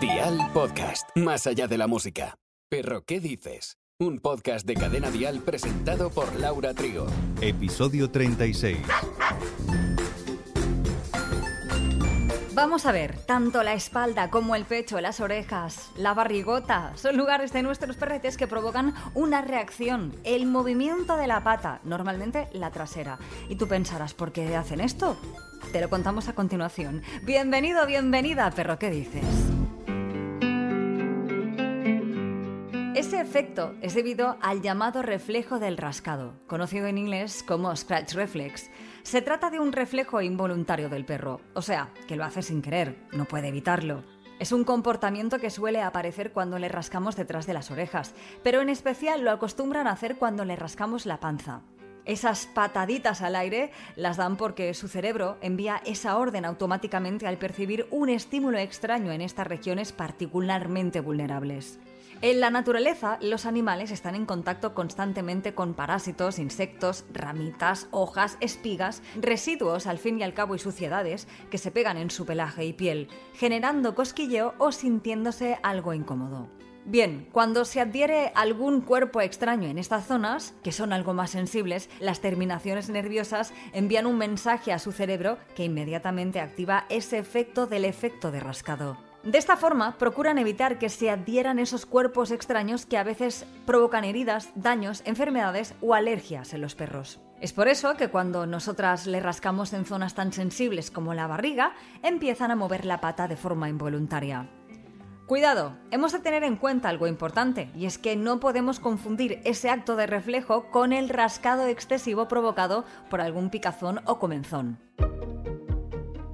Dial Podcast, más allá de la música. Pero ¿qué dices? Un podcast de Cadena Dial presentado por Laura Trigo. Episodio 36. Vamos a ver, tanto la espalda como el pecho, las orejas, la barrigota, son lugares de nuestros perretes que provocan una reacción, el movimiento de la pata, normalmente la trasera. Y tú pensarás, ¿por qué hacen esto? Te lo contamos a continuación. Bienvenido, bienvenida, perro, ¿qué dices? Ese efecto es debido al llamado reflejo del rascado, conocido en inglés como scratch reflex. Se trata de un reflejo involuntario del perro, o sea, que lo hace sin querer, no puede evitarlo. Es un comportamiento que suele aparecer cuando le rascamos detrás de las orejas, pero en especial lo acostumbran a hacer cuando le rascamos la panza. Esas pataditas al aire las dan porque su cerebro envía esa orden automáticamente al percibir un estímulo extraño en estas regiones particularmente vulnerables. En la naturaleza, los animales están en contacto constantemente con parásitos, insectos, ramitas, hojas, espigas, residuos al fin y al cabo y suciedades que se pegan en su pelaje y piel, generando cosquilleo o sintiéndose algo incómodo. Bien, cuando se adhiere algún cuerpo extraño en estas zonas, que son algo más sensibles, las terminaciones nerviosas envían un mensaje a su cerebro que inmediatamente activa ese efecto del efecto de rascado. De esta forma, procuran evitar que se adhieran esos cuerpos extraños que a veces provocan heridas, daños, enfermedades o alergias en los perros. Es por eso que cuando nosotras le rascamos en zonas tan sensibles como la barriga, empiezan a mover la pata de forma involuntaria. Cuidado, hemos de tener en cuenta algo importante, y es que no podemos confundir ese acto de reflejo con el rascado excesivo provocado por algún picazón o comenzón.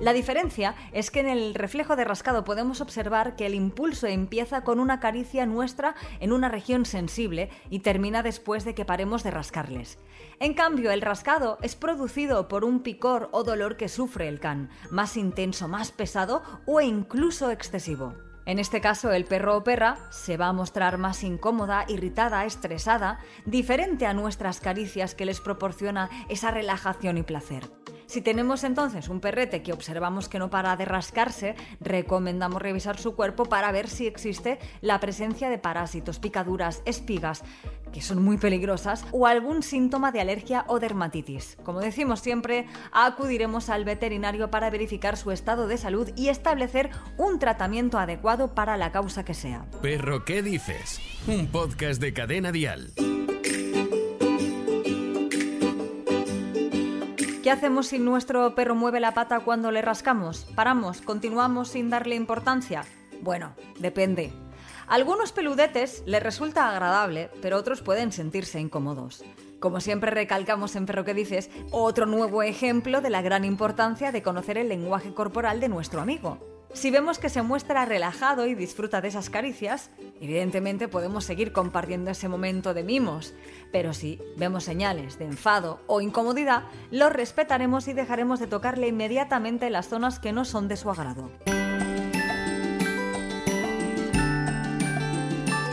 La diferencia es que en el reflejo de rascado podemos observar que el impulso empieza con una caricia nuestra en una región sensible y termina después de que paremos de rascarles. En cambio, el rascado es producido por un picor o dolor que sufre el can, más intenso, más pesado o incluso excesivo. En este caso, el perro o perra se va a mostrar más incómoda, irritada, estresada, diferente a nuestras caricias que les proporciona esa relajación y placer. Si tenemos entonces un perrete que observamos que no para de rascarse, recomendamos revisar su cuerpo para ver si existe la presencia de parásitos, picaduras, espigas, que son muy peligrosas, o algún síntoma de alergia o dermatitis. Como decimos siempre, acudiremos al veterinario para verificar su estado de salud y establecer un tratamiento adecuado para la causa que sea. Perro, ¿qué dices? Un podcast de cadena dial. ¿Qué hacemos si nuestro perro mueve la pata cuando le rascamos? ¿Paramos? ¿Continuamos sin darle importancia? Bueno, depende. Algunos peludetes les resulta agradable, pero otros pueden sentirse incómodos. Como siempre recalcamos en Perro que dices, otro nuevo ejemplo de la gran importancia de conocer el lenguaje corporal de nuestro amigo. Si vemos que se muestra relajado y disfruta de esas caricias, evidentemente podemos seguir compartiendo ese momento de mimos, pero si vemos señales de enfado o incomodidad, lo respetaremos y dejaremos de tocarle inmediatamente las zonas que no son de su agrado.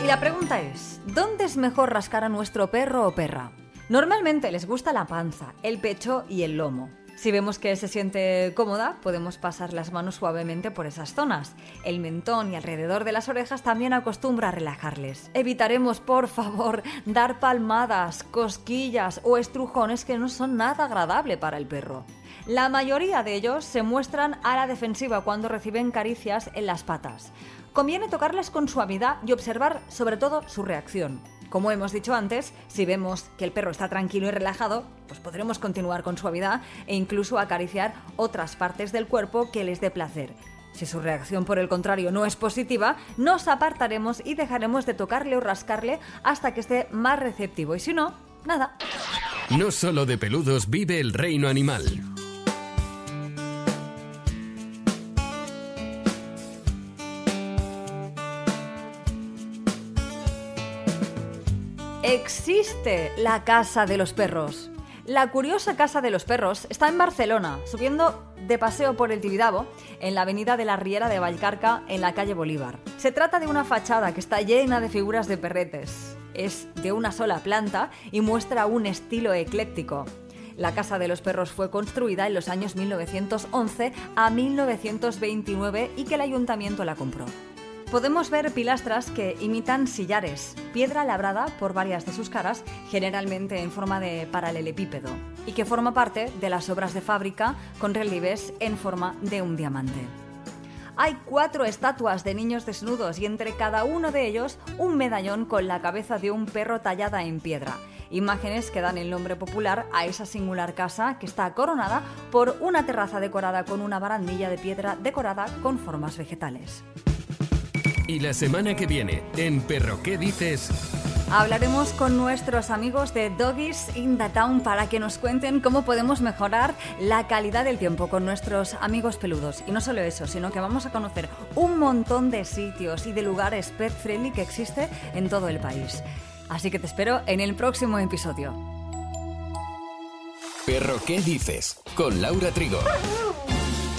Y la pregunta es, ¿dónde es mejor rascar a nuestro perro o perra? Normalmente les gusta la panza, el pecho y el lomo. Si vemos que se siente cómoda, podemos pasar las manos suavemente por esas zonas. El mentón y alrededor de las orejas también acostumbra a relajarles. Evitaremos, por favor, dar palmadas, cosquillas o estrujones que no son nada agradable para el perro. La mayoría de ellos se muestran a la defensiva cuando reciben caricias en las patas. Conviene tocarlas con suavidad y observar sobre todo su reacción. Como hemos dicho antes, si vemos que el perro está tranquilo y relajado, pues podremos continuar con suavidad e incluso acariciar otras partes del cuerpo que les dé placer. Si su reacción, por el contrario, no es positiva, nos apartaremos y dejaremos de tocarle o rascarle hasta que esté más receptivo. Y si no, nada. No solo de peludos vive el reino animal. Existe la Casa de los Perros. La curiosa Casa de los Perros está en Barcelona, subiendo de paseo por el Tibidabo, en la avenida de la Riera de Valcarca, en la calle Bolívar. Se trata de una fachada que está llena de figuras de perretes. Es de una sola planta y muestra un estilo ecléctico. La Casa de los Perros fue construida en los años 1911 a 1929 y que el ayuntamiento la compró. Podemos ver pilastras que imitan sillares, piedra labrada por varias de sus caras, generalmente en forma de paralelepípedo, y que forma parte de las obras de fábrica con relieves en forma de un diamante. Hay cuatro estatuas de niños desnudos y entre cada uno de ellos un medallón con la cabeza de un perro tallada en piedra. Imágenes que dan el nombre popular a esa singular casa que está coronada por una terraza decorada con una barandilla de piedra decorada con formas vegetales. Y la semana que viene, en Perro ¿Qué dices? Hablaremos con nuestros amigos de Doggies in the Town para que nos cuenten cómo podemos mejorar la calidad del tiempo con nuestros amigos peludos. Y no solo eso, sino que vamos a conocer un montón de sitios y de lugares pet friendly que existe en todo el país. Así que te espero en el próximo episodio. Perro ¿Qué dices? Con Laura Trigo.